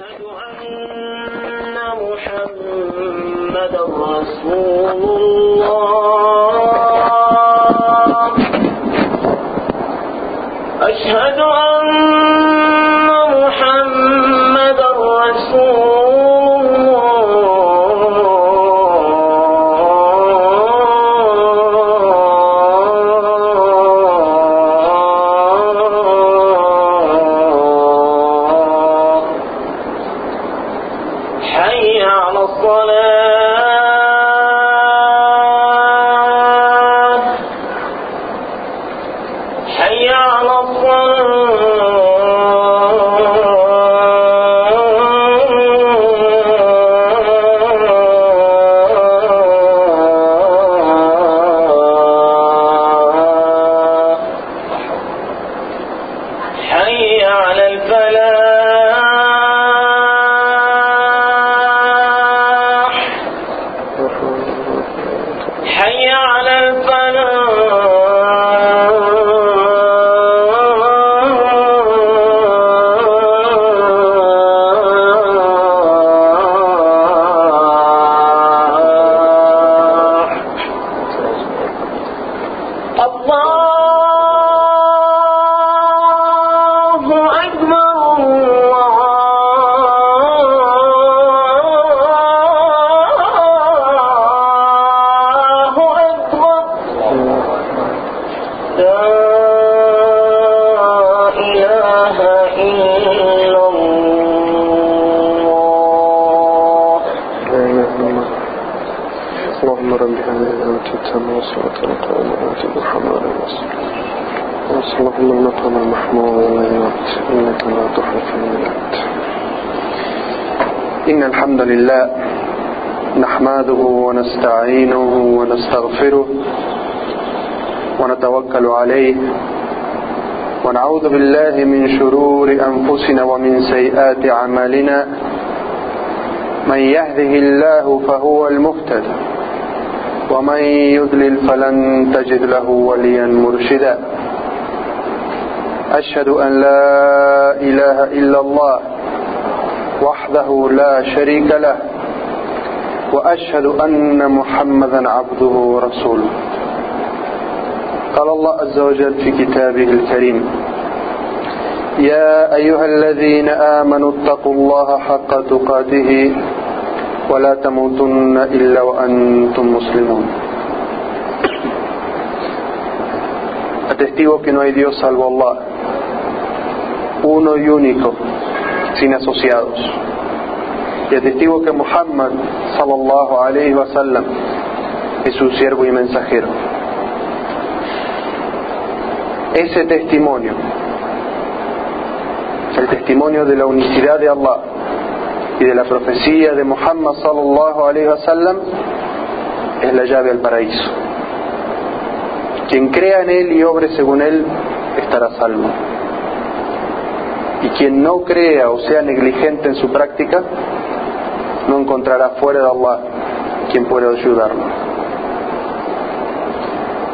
أشهد أن محمدا رسول الله. ونتوكل عليه ونعوذ بالله من شرور أنفسنا ومن سيئات أعمالنا من يهده الله فهو المهتد ومن يضلل فلن تجد له وليا مرشدا أشهد أن لا إله إلا الله وحده لا شريك له وأشهد أن محمدا عبده ورسوله قال الله عز وجل في كتابه الكريم يا أيها الذين آمنوا اتقوا الله حق تقاته ولا تموتن إلا وأنتم مسلمون Atestigo que no hay Dios salvo Allah, uno y único, sin asociados. Y atestigo que Muhammad sallallahu alayhi wa sallam es su siervo y mensajero. Ese testimonio, el testimonio de la unicidad de Allah y de la profecía de Muhammad sallallahu alayhi wa sallam, es la llave al paraíso. Quien crea en él y obre según él estará salvo. Y quien no crea o sea negligente en su práctica, no encontrará fuera de Allah quien pueda ayudarlo.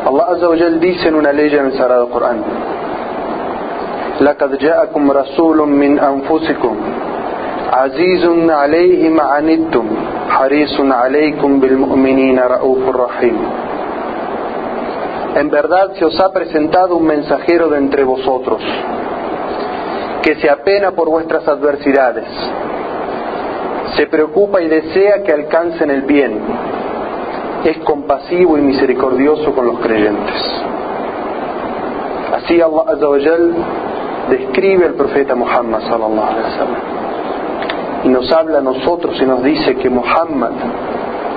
Allah Azza wa Jal dice en una ley en el Sagrado Corán: لقد جاءكم رسول من أنفسكم عزيز عليه ما عنتم حريص عليكم بالمؤمنين رؤوف رحيم En verdad se os ha presentado un mensajero de entre vosotros, que se apena por vuestras adversidades, se preocupa y desea que alcancen el bien, es compasivo y misericordioso con los creyentes. Así Allah Azza wa Jal describe al profeta Muhammad sallallahu alaihi wasallam y nos habla a nosotros y nos dice que Muhammad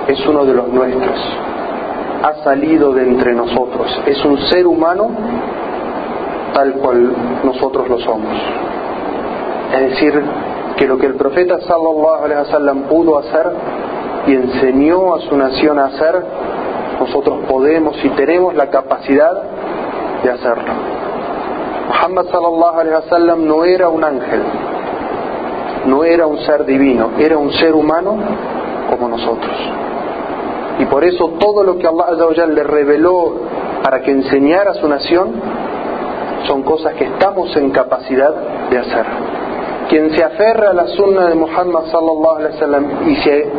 es uno de los nuestros, ha salido de entre nosotros, es un ser humano tal cual nosotros lo somos. Es decir, que lo que el profeta sallallahu alaihi wasallam pudo hacer y enseñó a su nación a hacer, nosotros podemos y tenemos la capacidad de hacerlo. Muhammad sallallahu alaihi wasallam no era un ángel, no era un ser divino, era un ser humano como nosotros. Y por eso todo lo que Allah le reveló para que enseñara a su nación son cosas que estamos en capacidad de hacer. Quien se aferra a la sunna de Muhammad sallallahu alaihi wasallam y se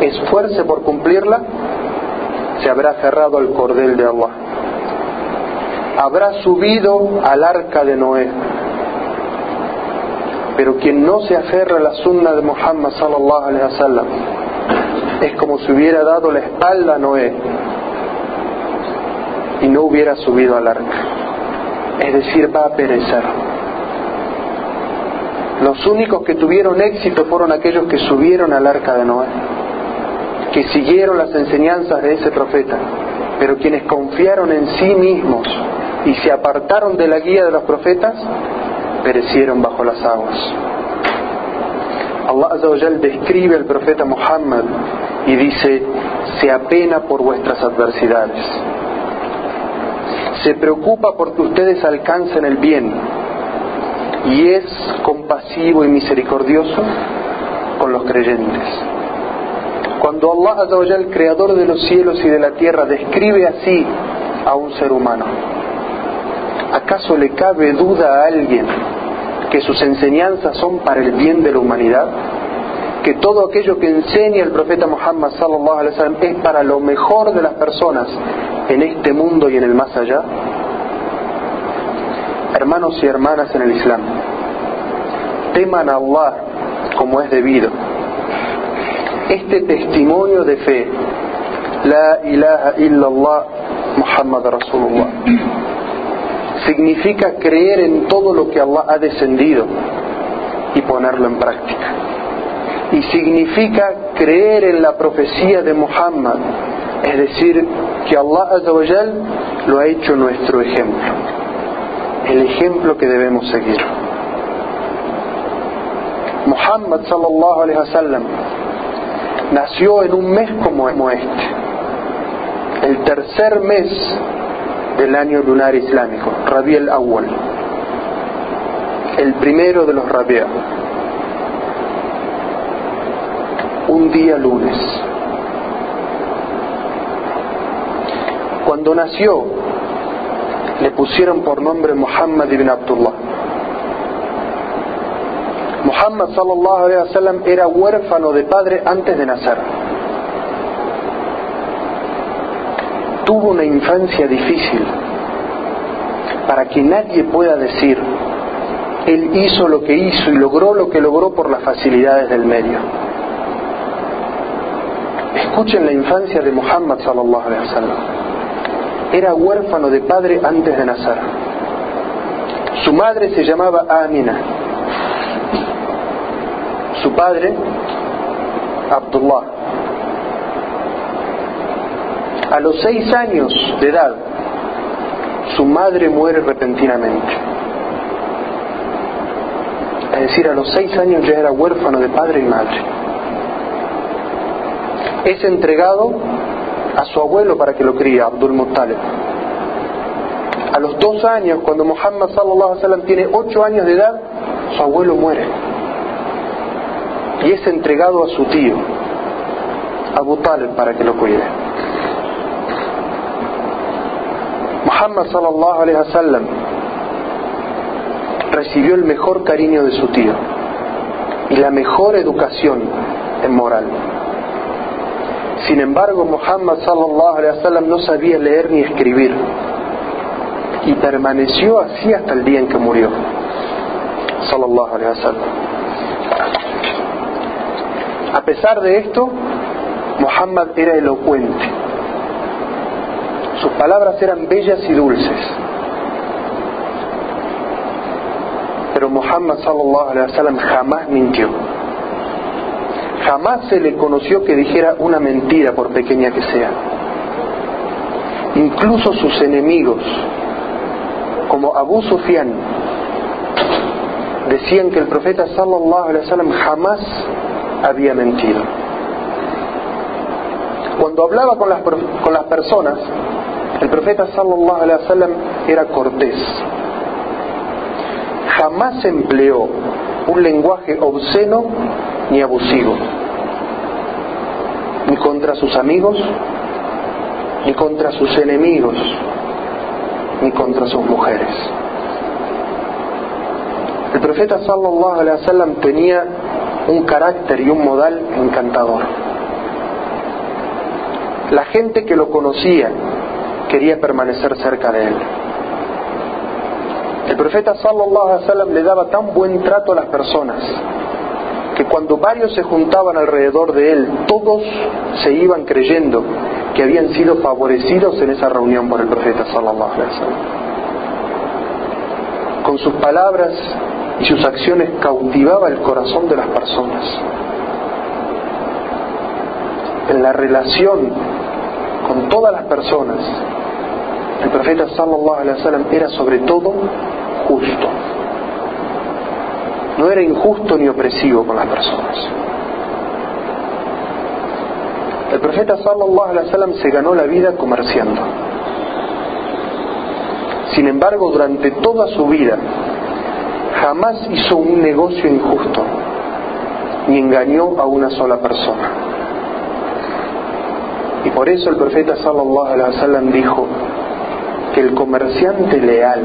esfuerce por cumplirla, se habrá aferrado al cordel de Allah. Habrá subido al arca de Noé. Pero quien no se aferra a la sunna de Muhammad sallallahu alaihi wasallam es como si hubiera dado la espalda a Noé y no hubiera subido al arca. Es decir, va a perecer. Los únicos que tuvieron éxito fueron aquellos que subieron al arca de Noé, que siguieron las enseñanzas de ese profeta, pero quienes confiaron en sí mismos y se apartaron de la guía de los profetas, perecieron bajo las aguas. Allah Azza describe al profeta Muhammad y dice, se apena por vuestras adversidades. Se preocupa porque ustedes alcancen el bien y es compasivo y misericordioso con los creyentes. Cuando Allah el creador de los cielos y de la tierra, describe así a un ser humano, ¿acaso le cabe duda a alguien que sus enseñanzas son para el bien de la humanidad? que todo aquello que enseña el profeta Muhammad sallallahu alaihi wasallam es para lo mejor de las personas en este mundo y en el más allá? Hermanos y hermanas en el Islam, teman a Allah como es debido. Este testimonio de fe, La ilaha illallah Muhammad Rasulullah, significa creer en todo lo que Allah ha descendido y ponerlo en práctica. Y significa creer en la profecía de Muhammad, es decir, que Allah Azawajal lo ha hecho nuestro ejemplo, el ejemplo que debemos seguir. Muhammad sallallahu alaihi wasallam nació en un mes como este, el tercer mes del año lunar islámico, Rabi al-Awwal, el primero de los Rabi'a un día lunes. Cuando nació, le pusieron por nombre Muhammad ibn Abdullah. Muhammad sallallahu alaihi wasallam era huérfano de padre antes de nacer. Tuvo una infancia difícil para que nadie pueda decir, él hizo lo que hizo y logró lo que logró por las facilidades del medio. Escuchen la infancia de Muhammad sallallahu alaihi wasallam. Era huérfano de padre antes de nacer. Su madre se llamaba Amina. Su padre, Abdullah. A los seis años de edad, su madre muere repentinamente. Es decir, a los seis años ya era huérfano de padre y madre es entregado a su abuelo para que lo cría, Abdul Muttalib. A los dos años, cuando Muhammad sallallahu alaihi wasallam tiene ocho años de edad, su abuelo muere. Y es entregado a su tío, Abu Talib, para que lo cuide. Muhammad sallallahu alaihi wasallam recibió el mejor cariño de su tío y la mejor educación en moral. Sin embargo, Muhammad sallallahu alaihi wasallam no sabía leer ni escribir y permaneció así hasta el día en que murió. Sallallahu alaihi wasallam. A pesar de esto, Muhammad era elocuente. Sus palabras eran bellas y dulces. Pero Muhammad sallallahu alaihi wasallam jamás mintió. Jamás se le conoció que dijera una mentira, por pequeña que sea. Incluso sus enemigos, como Abu Sufyan, decían que el profeta sallallahu alaihi wasallam jamás había mentido. Cuando hablaba con las, con las personas, el profeta sallallahu alaihi wasallam era cortés. Jamás empleó un lenguaje obsceno ni abusivo, ni contra sus amigos, ni contra sus enemigos, ni contra sus mujeres. El profeta sallallahu alaihi wasallam tenía un carácter y un modal encantador. La gente que lo conocía quería permanecer cerca de él. El profeta sallallahu alaihi wasallam le daba tan buen trato a las personas que cuando varios se juntaban alrededor de él, todos se iban creyendo que habían sido favorecidos en esa reunión por el profeta sallallahu alaihi wasallam. Con sus palabras y sus acciones cautivaba el corazón de las personas. En la relación con todas las personas, el profeta sallallahu alaihi wasallam era sobre todo justo. No era injusto ni opresivo con las personas. El profeta sallallahu alaihi wasallam se ganó la vida comerciando. Sin embargo, durante toda su vida jamás hizo un negocio injusto ni engañó a una sola persona. Y por eso el profeta sallallahu alaihi wasallam dijo que el comerciante leal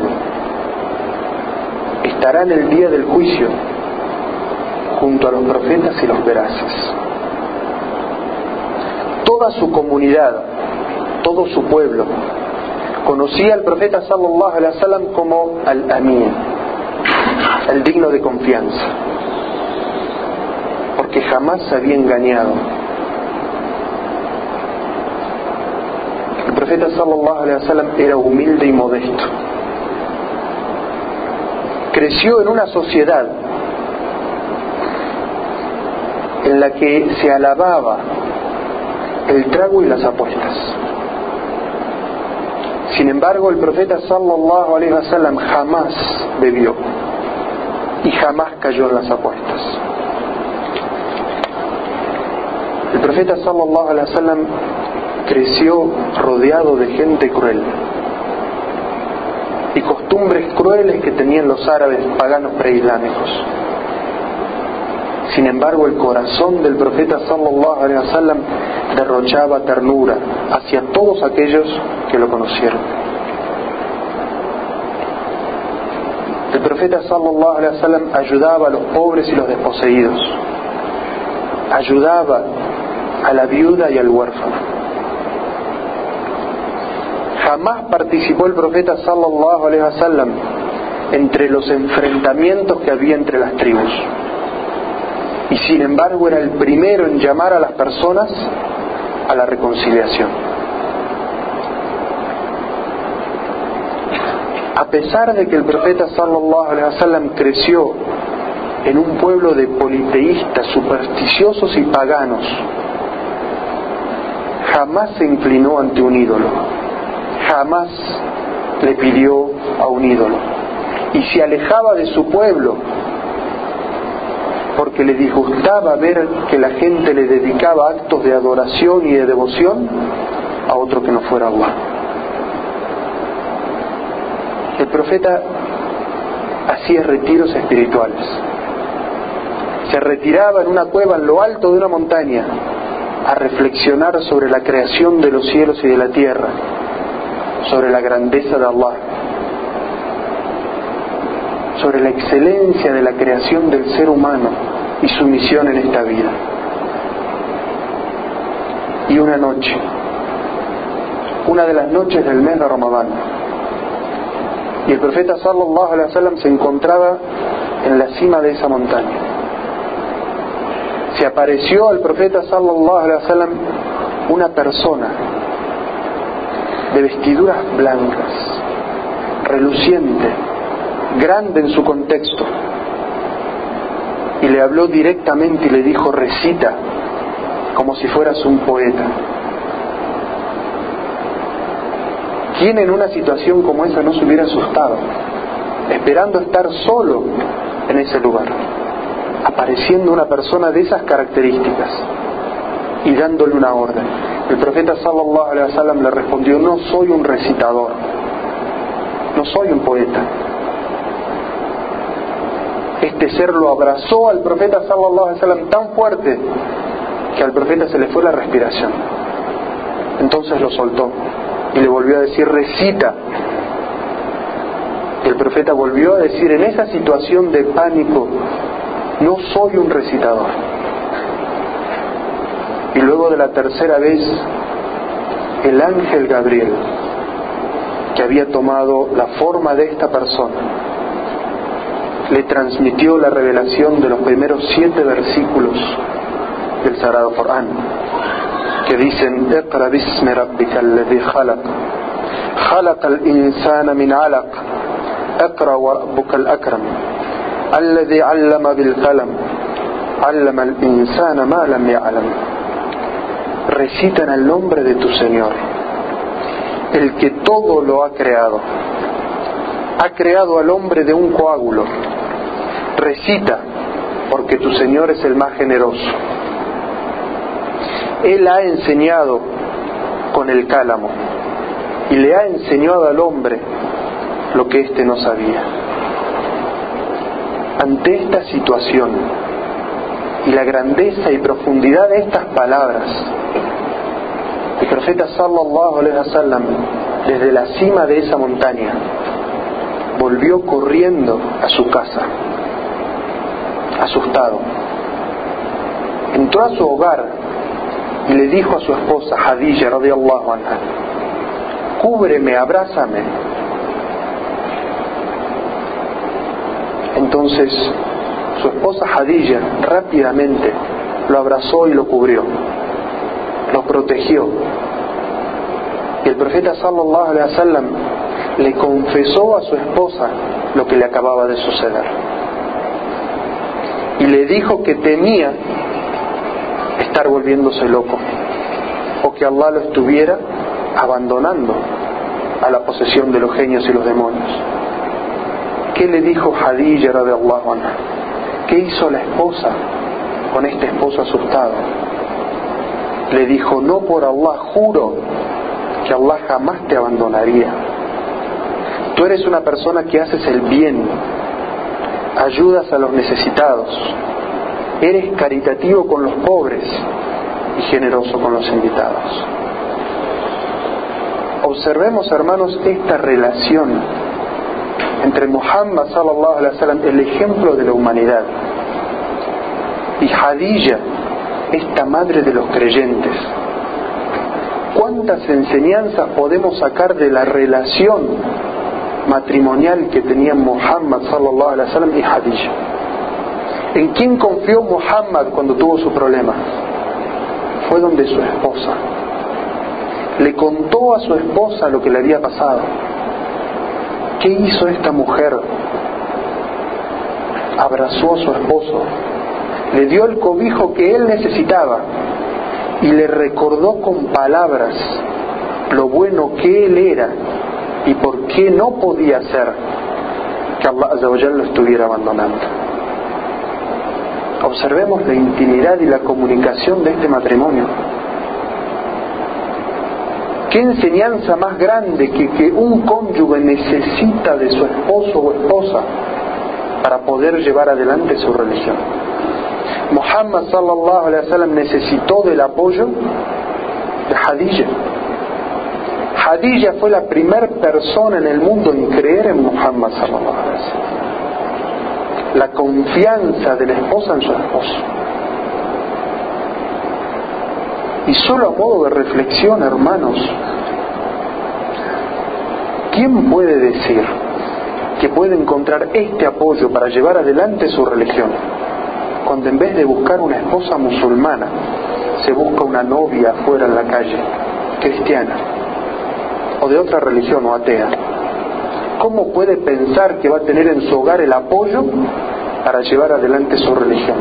estará en el día del juicio junto a los profetas y los veraces. Toda su comunidad, todo su pueblo, conocía al profeta sallallahu alaihi wasallam como al-amin, el digno de confianza, porque jamás se había engañado. El profeta sallallahu alaihi wasallam era humilde y modesto. Creció en una sociedad en la que se alababa el trago y las apuestas. Sin embargo, el profeta sallallahu alaihi wasallam jamás bebió y jamás cayó en las apuestas. El profeta sallallahu alaihi wasallam creció rodeado de gente cruel y costumbres crueles que tenían los árabes paganos preislámicos. Sin embargo, el corazón del profeta sallallahu alaihi wasallam derrochaba ternura hacia todos aquellos que lo conocieron. El profeta sallallahu alaihi wasallam ayudaba a los pobres y los desposeídos. Ayudaba a la viuda y al huérfano. Jamás participó el profeta sallallahu alaihi wasallam entre los enfrentamientos que había entre las tribus. Y sin embargo era el primero en llamar a las personas a la reconciliación. A pesar de que el profeta sallallahu alaihi wasallam creció en un pueblo de politeístas, supersticiosos y paganos, jamás se inclinó ante un ídolo, jamás le pidió a un ídolo y se alejaba de su pueblo porque le disgustaba ver que la gente le dedicaba actos de adoración y de devoción a otro que no fuera Allah. El profeta hacía retiros espirituales. Se retiraba en una cueva en lo alto de una montaña a reflexionar sobre la creación de los cielos y de la tierra, sobre la grandeza de Allah, sobre la excelencia de la creación del ser humano y su misión en esta vida. Y una noche, una de las noches del mes de Ramadán, y el profeta sallallahu alaihi wasallam se encontraba en la cima de esa montaña. Se apareció al profeta sallallahu alaihi wasallam una persona de vestiduras blancas, reluciente, grande en su contexto, y le habló directamente y le dijo, recita como si fueras un poeta. ¿Quién en una situación como esa no se hubiera asustado, esperando estar solo en ese lugar, apareciendo una persona de esas características y dándole una orden? El profeta sallallahu alaihi wasallam le respondió, no soy un recitador, no soy un poeta, este ser lo abrazó al profeta sallallahu alaihi wasallam tan fuerte que al profeta se le fue la respiración. Entonces lo soltó y le volvió a decir, recita. El profeta volvió a decir, en esa situación de pánico, no soy un recitador. Y luego de la tercera vez, el ángel Gabriel, que había tomado la forma de esta persona, le transmitió la revelación de los primeros siete versículos del Sagrado Corán, que dicen, اقرأ باسم ربك الذي خلق خلق الإنسان من علق اقرأ وربك الأكرم الذي علم بالقلم علم الإنسان ما لم يعلم recitan el nombre de tu Señor, el que todo lo ha creado. Ha creado al hombre de un coágulo. Recita, porque tu Señor es el más generoso. Él ha enseñado con el cálamo y le ha enseñado al hombre lo que éste no sabía. Ante esta situación y la grandeza y profundidad de estas palabras, el profeta sallallahu alaihi wasallam desde la cima de esa montaña volvió corriendo a su casa, asustado. Entró a su hogar y le dijo a su esposa Hadija radiallahu anha, cúbreme, abrázame. Entonces su esposa Hadija rápidamente lo abrazó y lo cubrió, lo protegió. Y el profeta sallallahu alaihi wasallam le confesó a su esposa lo que le acababa de suceder. Y le dijo que temía estar volviéndose loco o que Allah lo estuviera abandonando a la posesión de los genios y los demonios. ¿Qué le dijo Hadija radiallahu anha? ¿Qué hizo la esposa con este esposo asustado? Le dijo, no por Allah, juro que Allah jamás te abandonaría. Tú eres una persona que haces el bien, ayudas a los necesitados, eres caritativo con los pobres y generoso con los invitados. Observemos, hermanos, esta relación entre Muhammad sallallahu alaihi wasallam, el ejemplo de la humanidad, y Hadija, esta madre de los creyentes. ¿Cuántas enseñanzas podemos sacar de la relación matrimonial que tenían Muhammad sallallahu alaihi wasallam y Hadija? ¿En quién confió Muhammad cuando tuvo su problema? Fue donde su esposa. Le contó a su esposa lo que le había pasado. ¿Qué hizo esta mujer? Abrazó a su esposo, le dio el cobijo que él necesitaba y le recordó con palabras lo bueno que él era y por qué no podía ser que Allah lo estuviera abandonando. Observemos la intimidad y la comunicación de este matrimonio. ¿Qué enseñanza más grande que un cónyuge necesita de su esposo o esposa para poder llevar adelante su religión? Muhammad sallallahu alaihi wasallam necesitó del apoyo de Hadija. Hadija fue la primera persona en el mundo en creer en Muhammad sallallahu alaihi wasallam. La confianza de la esposa en su esposo. Y solo a modo de reflexión, hermanos, ¿quién puede decir que puede encontrar este apoyo para llevar adelante su religión cuando en vez de buscar una esposa musulmana se busca una novia afuera en la calle, cristiana, o de otra religión o atea? ¿Cómo puede pensar que va a tener en su hogar el apoyo para llevar adelante su religión?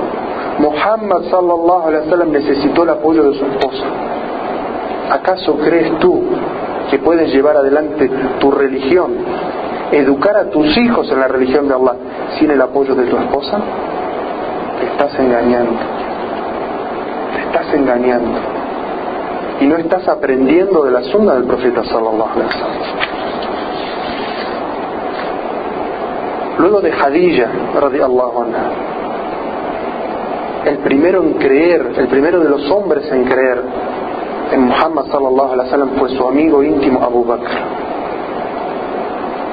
Muhammad sallallahu alaihi wasallam necesitó el apoyo de su esposa. ¿Acaso crees tú que puedes llevar adelante tu religión, educar a tus hijos en la religión de Allah sin el apoyo de tu esposa? Te estás engañando. Te estás engañando. Y no estás aprendiendo de la sunda del profeta sallallahu alaihi wasallam. Luego de Hadija, radiallahu anha, el primero en creer, el primero de los hombres en creer en Muhammad sallallahu alaihi wasallam fue su amigo íntimo Abu Bakr.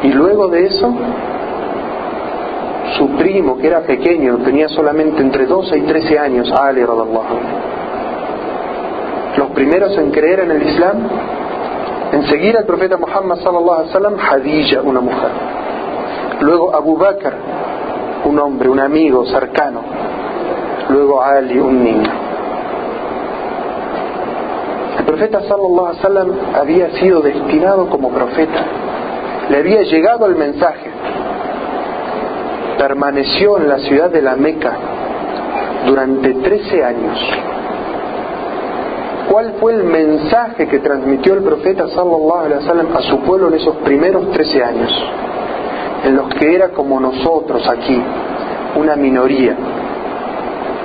Y luego de eso, su primo, que era pequeño, tenía solamente entre 12 y 13 años, Ali radallahu Los primeros en creer en el Islam, en seguir al profeta Muhammad sallallahu alaihi wasallam, Hadija, una mujer. Luego Abu Bakr, un hombre, un amigo cercano. Luego Ali, un niño. El profeta sallallahu alaihi wasallam había sido destinado como profeta. Le había llegado el mensaje permaneció en la ciudad de la Meca durante 13 años. ¿Cuál fue el mensaje que transmitió el profeta sallallahu alaihi wasallam a su pueblo en esos primeros 13 años? En los que era como nosotros aquí, una minoría.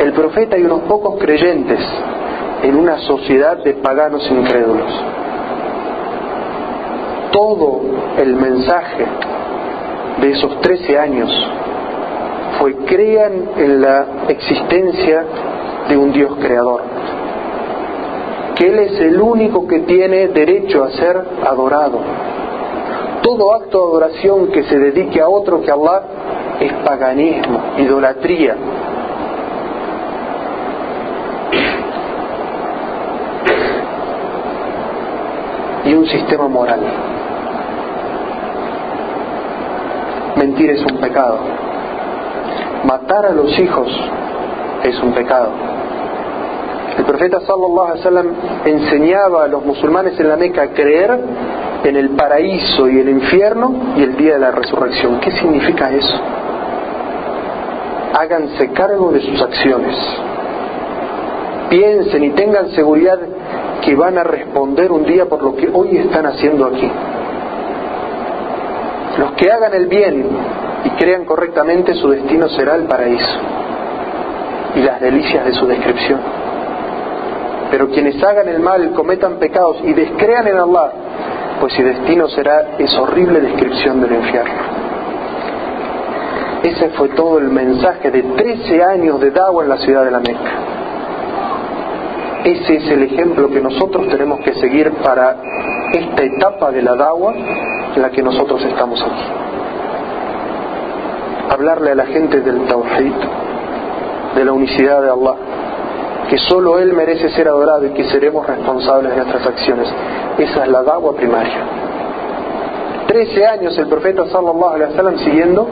El profeta y unos pocos creyentes en una sociedad de paganos incrédulos. Todo el mensaje de esos 13 años fue crean en la existencia de un Dios creador, que Él es el único que tiene derecho a ser adorado. Todo acto de adoración que se dedique a otro que Allah es paganismo, idolatría. Y un sistema moral. Mentir es un pecado matar a los hijos es un pecado. El profeta sallallahu alaihi wasallam enseñaba a los musulmanes en la Meca a creer en el paraíso y el infierno y el día de la resurrección. ¿Qué significa eso? Háganse cargo de sus acciones. Piensen y tengan seguridad que van a responder un día por lo que hoy están haciendo aquí. Los que hagan el bien y crean correctamente, su destino será el paraíso y las delicias de su descripción. Pero quienes hagan el mal, cometan pecados y descrean en Allah, pues su destino será esa horrible descripción del infierno. Ese fue todo el mensaje de 13 años de Dawa en la ciudad de la Meca. Ese es el ejemplo que nosotros tenemos que seguir para esta etapa de la Dawa en la que nosotros estamos aquí hablarle a la gente del Tawhid, de la unicidad de Allah, que solo Él merece ser adorado y que seremos responsables de nuestras acciones. Esa es la dagua primaria. Trece años el profeta sallallahu alaihi wasallam siguiendo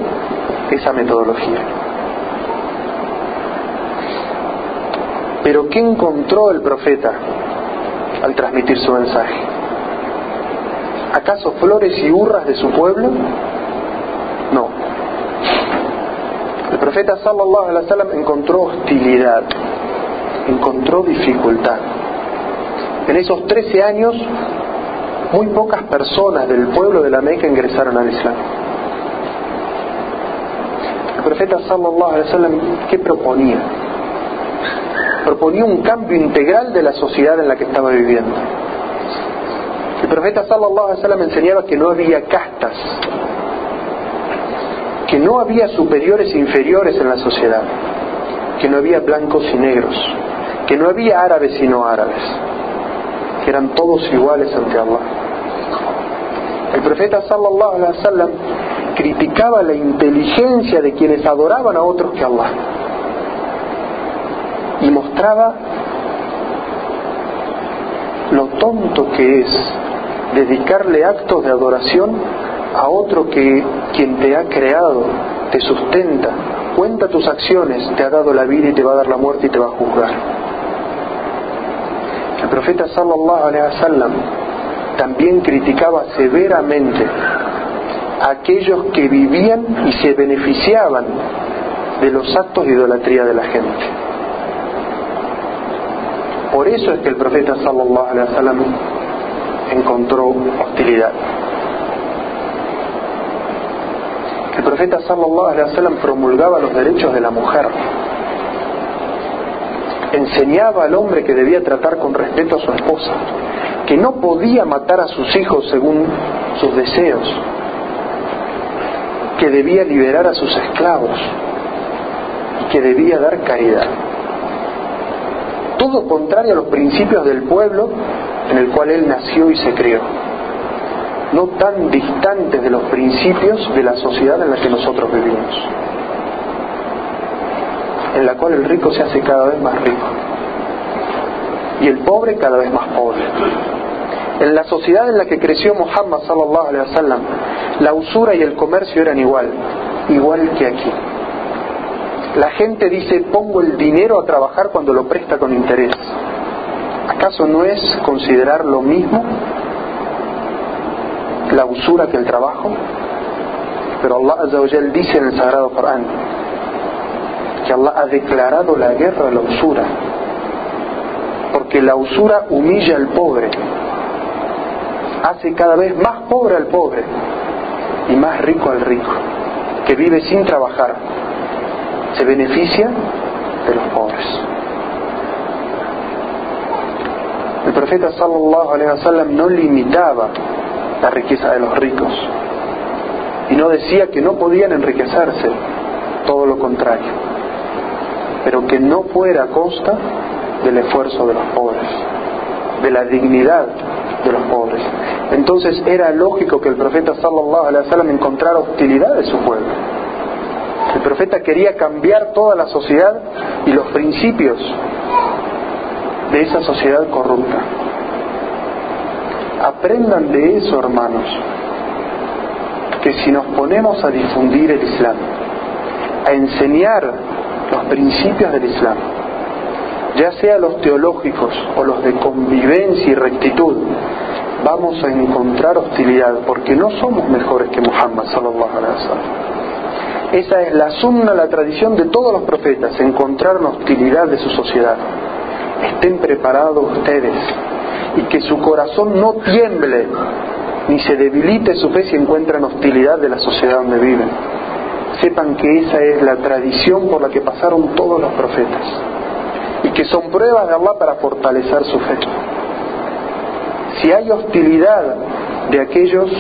esa metodología. Pero ¿qué encontró el profeta al transmitir su mensaje? ¿Acaso flores y hurras de su pueblo? No. El profeta sallallahu alaihi wasallam encontró hostilidad, encontró dificultad. En esos 13 años, muy pocas personas del pueblo de la Meca ingresaron al Islam. El profeta sallallahu alaihi wasallam, ¿qué proponía? Proponía un cambio integral de la sociedad en la que estaba viviendo. El profeta sallallahu alaihi wasallam enseñaba que no había castas, que no había superiores e inferiores en la sociedad, que no había blancos y negros, que no había árabes y no árabes, que eran todos iguales ante Allah. El profeta sallallahu alaihi wasallam criticaba la inteligencia de quienes adoraban a otros que Allah y mostraba lo tonto que es dedicarle actos de adoración a otro que quien te ha creado, te sustenta, cuenta tus acciones, te ha dado la vida y te va a dar la muerte y te va a juzgar. El profeta sallallahu alaihi wasallam también criticaba severamente a aquellos que vivían y se beneficiaban de los actos de idolatría de la gente. Por eso es que el profeta sallallahu alaihi wasallam encontró hostilidad. El profeta sallallahu alaihi wasallam promulgaba los derechos de la mujer. Enseñaba al hombre que debía tratar con respeto a su esposa, que no podía matar a sus hijos según sus deseos, que debía liberar a sus esclavos y que debía dar caridad. Todo contrario a los principios del pueblo en el cual él nació y se crió. no tan distantes de los principios de la sociedad en la que nosotros vivimos, en la cual el rico se hace cada vez más rico y el pobre cada vez más pobre. En la sociedad en la que creció Muhammad sallallahu alaihi wasallam, la usura y el comercio eran igual, igual que aquí. La gente dice, pongo el dinero a trabajar cuando lo presta con interés. ¿Acaso no es considerar lo mismo la usura que el trabajo? Pero Allah Azza dice en el Sagrado Corán que Allah ha declarado la guerra a la usura, porque la usura humilla al pobre, hace cada vez más pobre al pobre y más rico al rico, que vive sin trabajar, se beneficia de los pobres. El profeta sallallahu alaihi wasallam no limitaba la riqueza de los ricos y no decía que no podían enriquecerse, todo lo contrario, pero que no fuera a costa del esfuerzo de los pobres, de la dignidad de los pobres. Entonces era lógico que el profeta sallallahu alaihi wasallam encontrara hostilidad de su pueblo. El profeta quería cambiar toda la sociedad y los principios de esa sociedad corrupta. Aprendan de eso, hermanos, que si nos ponemos a difundir el Islam, a enseñar los principios del Islam, ya sea los teológicos o los de convivencia y rectitud, vamos a encontrar hostilidad porque no somos mejores que Muhammad sallallahu. Esa es la sunna, la tradición de todos los profetas, encontrar hostilidad de su sociedad. Estén preparados ustedes y que su corazón no tiemble ni se debilite su fe si encuentran hostilidad de la sociedad donde viven. Sepan que esa es la tradición por la que pasaron todos los profetas y que son pruebas de Allah para fortalecer su fe. Si hay hostilidad de aquellos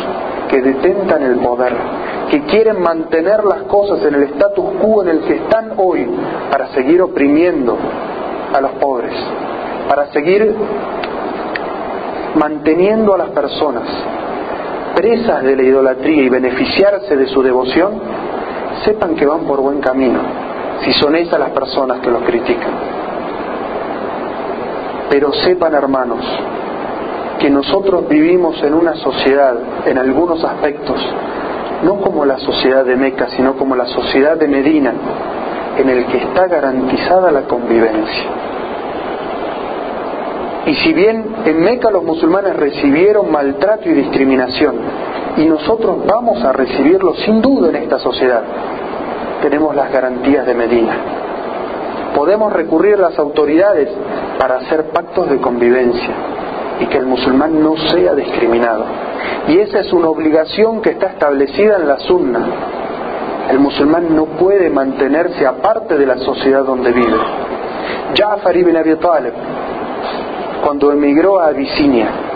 que detentan el poder, que quieren mantener las cosas en el status quo en el que están hoy para seguir oprimiendo a los pobres, para seguir manteniendo a las personas presas de la idolatría y beneficiarse de su devoción, sepan que van por buen camino, si son esas las personas que los critican. Pero sepan, hermanos, que nosotros vivimos en una sociedad, en algunos aspectos, no como la sociedad de Meca, sino como la sociedad de Medina, en el que está garantizada la convivencia. Y si bien en Meca los musulmanes recibieron maltrato y discriminación, y nosotros vamos a recibirlo sin duda en esta sociedad, tenemos las garantías de Medina. Podemos recurrir a las autoridades para hacer pactos de convivencia y que el musulmán no sea discriminado. Y esa es una obligación que está establecida en la sunna. El musulmán no puede mantenerse aparte de la sociedad donde vive. Ja'far ibn Abi Talib, cuando emigró a Abisinia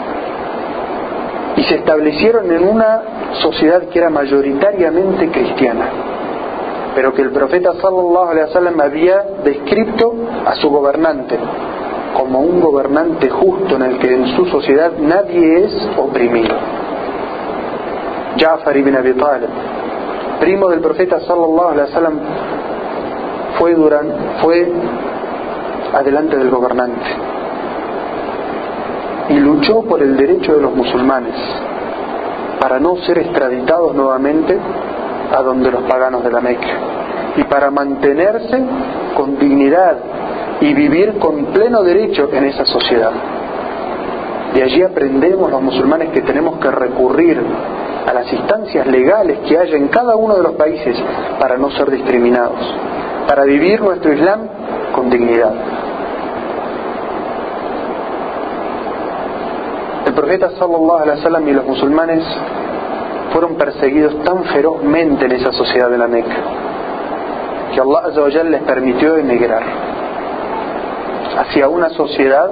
y se establecieron en una sociedad que era mayoritariamente cristiana, pero que el profeta sallallahu alaihi wasallam había descrito a su gobernante como un gobernante justo en el que en su sociedad nadie es oprimido. Ja'far ibn Abi Talib, primo del profeta sallallahu alaihi wasallam, fue durante, fue adelante del gobernante y luchó por el derecho de los musulmanes para no ser extraditados nuevamente a donde los paganos de la Meca y para mantenerse con dignidad y vivir con pleno derecho en esa sociedad. De allí aprendemos los musulmanes que tenemos que recurrir a las instancias legales que haya en cada uno de los países para no ser discriminados, para vivir nuestro Islam con dignidad. El profeta sallallahu alaihi wasallam y los musulmanes fueron perseguidos tan ferozmente en esa sociedad de la Meca que Allah les permitió emigrar hacia una sociedad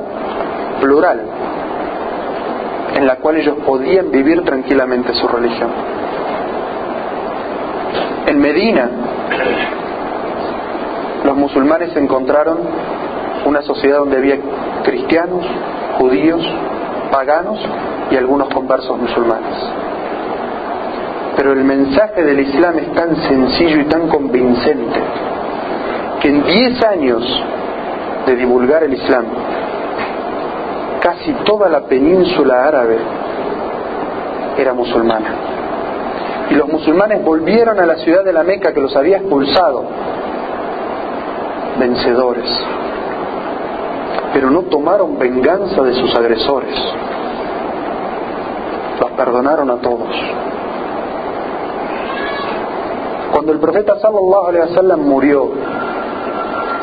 plural en la cual ellos podían vivir tranquilamente su religión. En Medina, los musulmanes encontraron una sociedad donde había cristianos, judíos, paganos y algunos conversos musulmanes. Pero el mensaje del Islam es tan sencillo y tan convincente que en 10 años de divulgar el Islam, casi toda la península árabe era musulmana. Y los musulmanes volvieron a la ciudad de la Meca que los había expulsado, vencedores. Pero no tomaron venganza de sus agresores. Los perdonaron a todos. Cuando el profeta sallallahu alaihi wasallam murió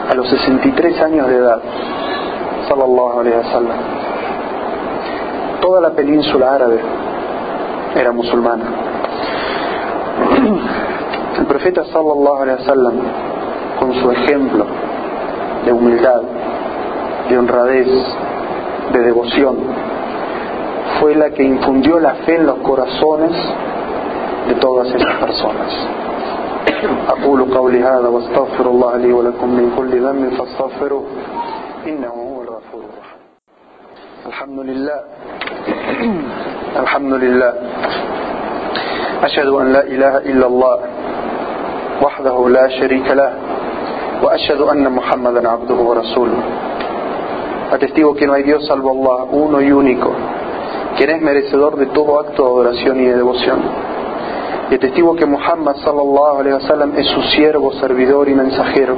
a los 63 años de edad, sallallahu alaihi wasallam, toda la península árabe era musulmana. El profeta sallallahu alaihi wasallam con su ejemplo de humildad, de honradez, de devoción, fue la que infundió la fe en los corazones de todas esas personas. الحمد لله الحمد لله أشهد أن لا إله إلا الله وحده لا شريك له وأشهد محمدا عبده ورسوله Atestigo que no hay Dios salvo Allah, uno y único, quien es merecedor de todo acto de adoración y de devoción. Y atestigo que Muhammad sallallahu alaihi wasallam es su siervo, servidor y mensajero,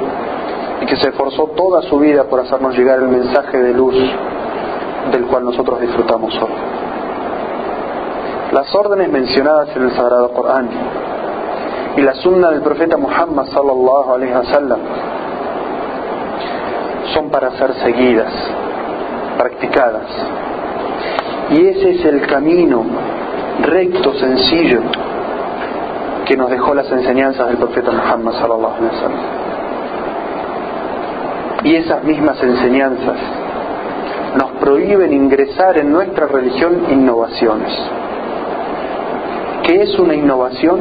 y que se esforzó toda su vida por hacernos llegar el mensaje de luz del cual nosotros disfrutamos hoy. Las órdenes mencionadas en el Sagrado Corán y la sunna del profeta Muhammad sallallahu alaihi wasallam son para ser seguidas, practicadas. Y ese es el camino recto, sencillo, que nos dejó las enseñanzas del profeta Muhammad sallallahu alaihi wasallam. Y esas mismas enseñanzas nos prohíben ingresar en nuestra religión innovaciones. ¿Qué es una innovación?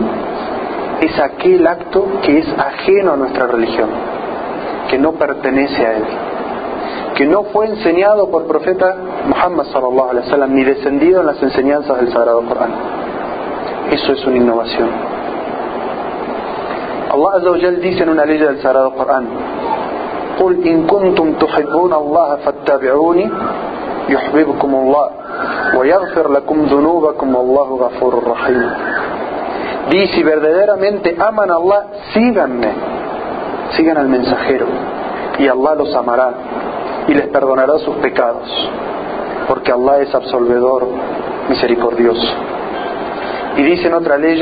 Es aquel acto que es ajeno a nuestra religión, que no pertenece a él, que no fue enseñado por profeta Muhammad sallallahu alaihi wasallam ni descendido en las enseñanzas del Sagrado Corán. Eso es una innovación. Allah Azza dice en una ley del Sagrado Corán: "Qul in kuntum tuhibbuna Allah fattabi'uni yuhibbukum Allah wa yaghfir lakum dhunubakum wallahu ghafurur rahim." Di si verdaderamente aman a Allah, síganme. Sigan al mensajero y Allah los amará y les perdonará sus pecados, porque Allah es absolvedor, misericordioso. Y dice en otra ley,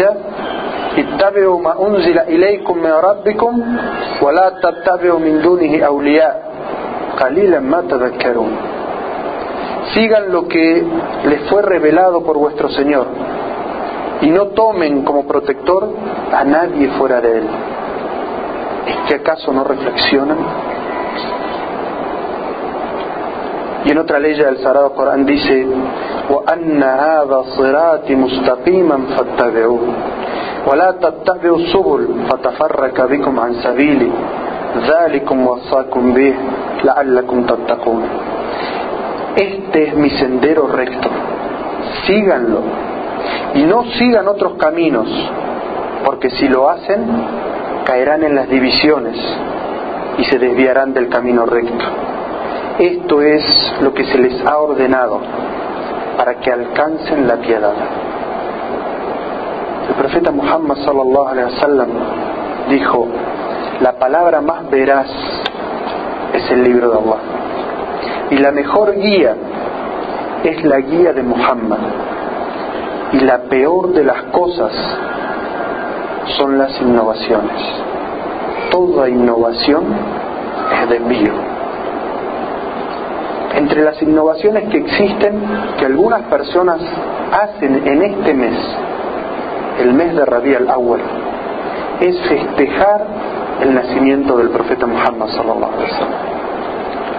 اتبعوا ما أنزل إليكم من ربكم ولا تتبعوا من دونه أولياء قليلا ما تذكرون sigan lo que les fue revelado por vuestro Señor y no tomen como protector a nadie fuera de él. ¿Es que acaso no reflexionan? Y en otra ley del Sagrado Corán dice, وَأَنَّ هَذَا صِرَاطِ مُسْتَقِيمًا فَاتَّبِعُوهُ ولا تتبعوا السبل فتفرق بكم عن سبيلي ذلكم وصاكم به لعلكم تتقون Este es mi sendero recto. Síganlo. Y no sigan otros caminos, porque si lo hacen, caerán en las divisiones y se desviarán del camino recto. Esto es lo que se les ha ordenado para que alcancen la piedad. El profeta Muhammad sallallahu alaihi wasallam dijo, la palabra más veraz es el libro de Allah. Y la mejor guía es la guía de Muhammad. Y la peor de las cosas son las innovaciones. Toda innovación es de envío. Entre las innovaciones que existen, que algunas personas hacen en este mes, el mes de Rabi al-Awwal, es festejar el nacimiento del profeta Muhammad sallallahu alaihi wasallam.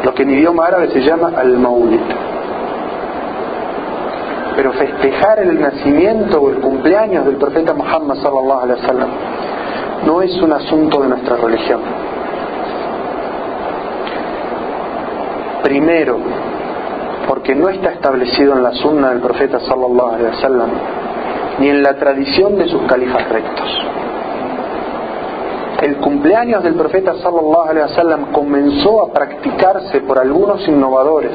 Lo que en idioma árabe se llama al-Maulid. Pero festejar el nacimiento o el cumpleaños del profeta Muhammad sallallahu alaihi wasallam no es un asunto de nuestra religión. Primero, porque no está establecido en la sunna del profeta sallallahu alaihi wasallam ni en la tradición de sus califas rectos. El cumpleaños del profeta sallallahu alaihi wasallam comenzó a practicarse por algunos innovadores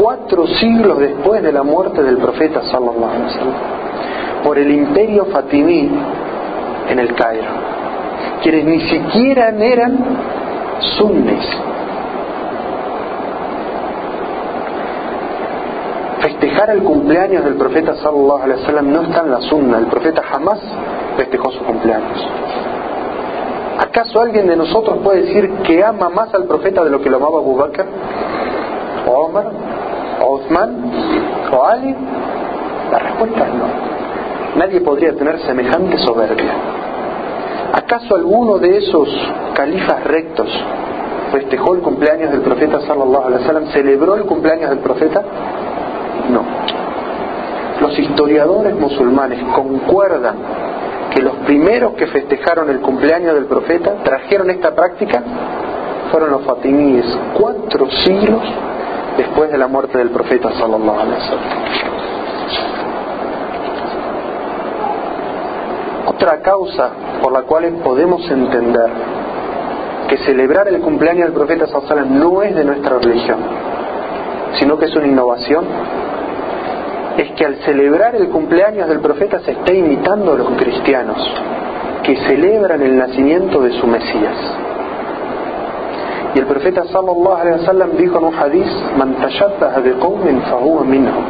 cuatro siglos después de la muerte del profeta sallallahu alaihi wasallam por el imperio fatimí en el Cairo, quienes ni siquiera eran sunnis. Festejar el cumpleaños del profeta sallallahu alaihi wasallam no está en la sunna, el profeta jamás festejó su cumpleaños. ¿Acaso alguien de nosotros puede decir que ama más al profeta de lo que lo amaba Abu Bakr? ¿O Omar? ¿O Uthman? ¿O Ali? La respuesta es no. Nadie podría tener semejante soberbia. ¿Acaso alguno de esos califas rectos festejó el cumpleaños del profeta sallallahu alaihi wasallam? ¿Celebró el cumpleaños del profeta? No. Los historiadores musulmanes concuerdan que los primeros que festejaron el cumpleaños del profeta trajeron esta práctica fueron los fatimíes, cuatro siglos después de la muerte del profeta sallallahu alaihi wasallam. Otra causa por la cual podemos entender que celebrar el cumpleaños del profeta sallallahu alaihi wasallam no es de nuestra religión, sino que es una innovación, es que al celebrar el cumpleaños del profeta se está imitando a los cristianos que celebran el nacimiento de su Mesías. Y el profeta sallallahu alaihi wasallam dijo en un hadith, "Man fahuwa minhum."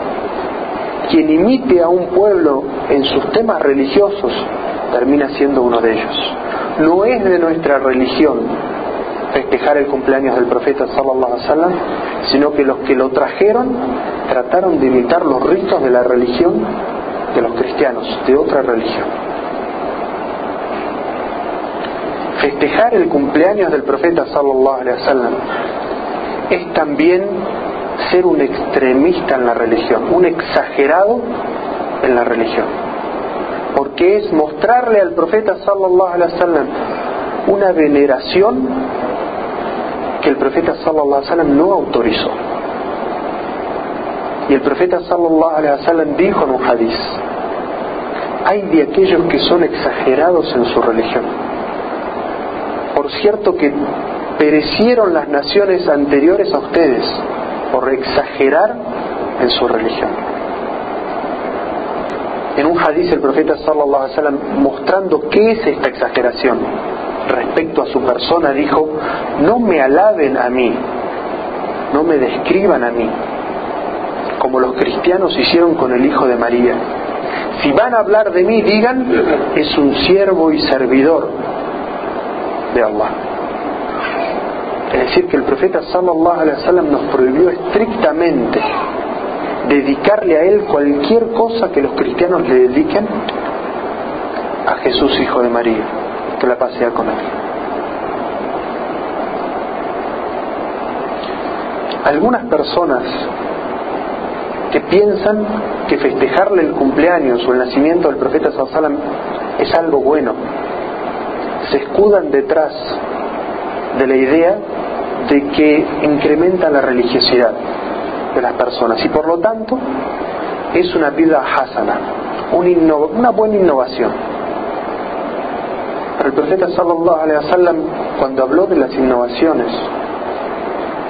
Quien imite a un pueblo en sus temas religiosos termina siendo uno de ellos. No es de nuestra religión festejar el cumpleaños del profeta sallallahu alaihi wasallam, sino que los que lo trajeron trataron de imitar los ritos de la religión de los cristianos, de otra religión. Festejar el cumpleaños del profeta sallallahu alaihi wasallam es también ser un extremista en la religión, un exagerado en la religión. Porque es mostrarle al profeta sallallahu alaihi wasallam una veneración que el profeta sallallahu alaihi wasallam no autorizó. Y el profeta sallallahu alaihi wasallam dijo en un hadiz, hay de aquellos que son exagerados en su religión. Por cierto que perecieron las naciones anteriores a ustedes por exagerar en su religión. En un hadiz el profeta sallallahu alaihi wasallam mostrando qué es esta exageración respecto a su persona dijo, no me alaben a mí, no me describan a mí, como los cristianos hicieron con el Hijo de María. Si van a hablar de mí, digan, es un siervo y servidor de Allah. Es decir, que el profeta sallallahu alaihi wasallam nos prohibió estrictamente dedicarle a él cualquier cosa que los cristianos le dediquen a Jesús, Hijo de María, que la pasea con él. Algunas personas que piensan que festejarle el cumpleaños o el nacimiento del profeta es algo bueno, se escudan detrás de la idea de que incrementa la religiosidad de las personas y por lo tanto es una vida hasana, una buena innovación. El profeta sallallahu alaihi wasallam cuando habló de las innovaciones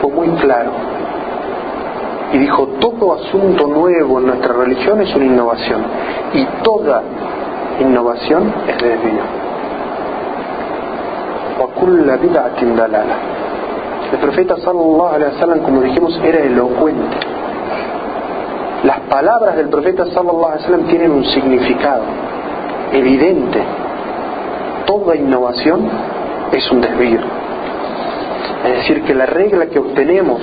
fue muy claro y dijo todo asunto nuevo en nuestra religión es una innovación y toda innovación es desvío. El profeta sallallahu alaihi wasallam como dijimos era elocuente. Las palabras del profeta sallallahu alaihi wasallam tienen un significado evidente toda innovación es un desvío es decir que la regla que obtenemos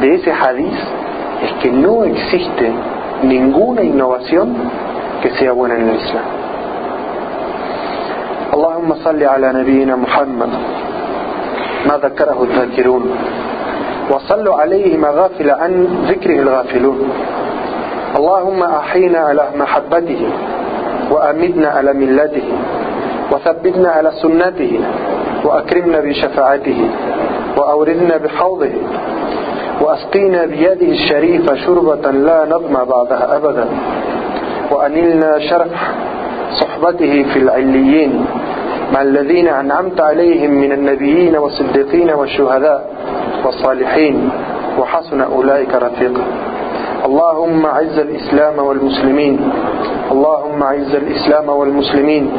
de ese hadiz es que no existe ninguna innovación que sea buena en el Islam اللهم صل على نبينا محمد ما ذكره الذاكرون وصلوا عليه ما غافل عن ذكره الغافلون اللهم أحينا على محبته وأمدنا على ملته وثبتنا على سنته وأكرمنا بشفاعته وأوردنا بحوضه وأسقينا بيده الشريفة شربة لا نظمى بعدها أبدا وأنلنا شرف صحبته في العليين مع الذين أنعمت عليهم من النبيين والصديقين والشهداء والصالحين وحسن أولئك رفيقا. اللهم عز الإسلام والمسلمين اللهم عز الإسلام والمسلمين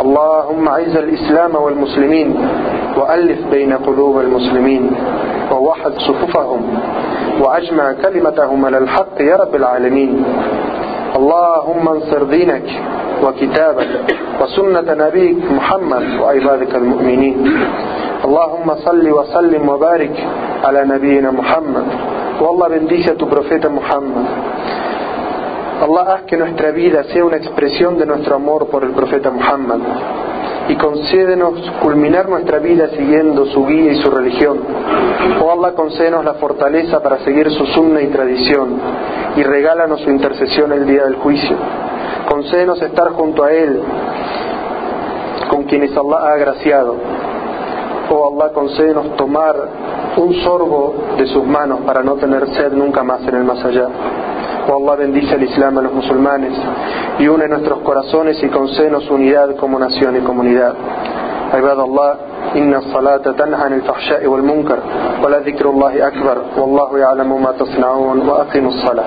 اللهم عز الإسلام والمسلمين وألف بين قلوب المسلمين ووحد صفوفهم وأجمع كلمتهم على الحق يا رب العالمين. اللهم انصر دينك وكتابك وسنة نبيك محمد وعبادك المؤمنين. اللهم صل وسلم وبارك على نبينا محمد. والله bendice a Muhammad Allah haz que nuestra vida sea una expresión de nuestro amor por el profeta Muhammad y concédenos culminar nuestra vida siguiendo su guía y su religión. Oh Allah, concédenos la fortaleza para seguir su sunna y tradición y regálanos su intercesión el día del juicio. Concédenos estar junto a Él, con quienes Allah ha agraciado. Oh Allah, concédenos tomar un sorbo de sus manos para no tener sed nunca más en el más allá. Oh Allah, bendice al Islam a los musulmanes y une nuestros corazones y concédenos unidad como nación y comunidad. عباد الله إن الصلاة تنهى عن الفحشاء والمنكر ولذكر الله أكبر والله يعلم ما تصنعون وأقيموا الصلاة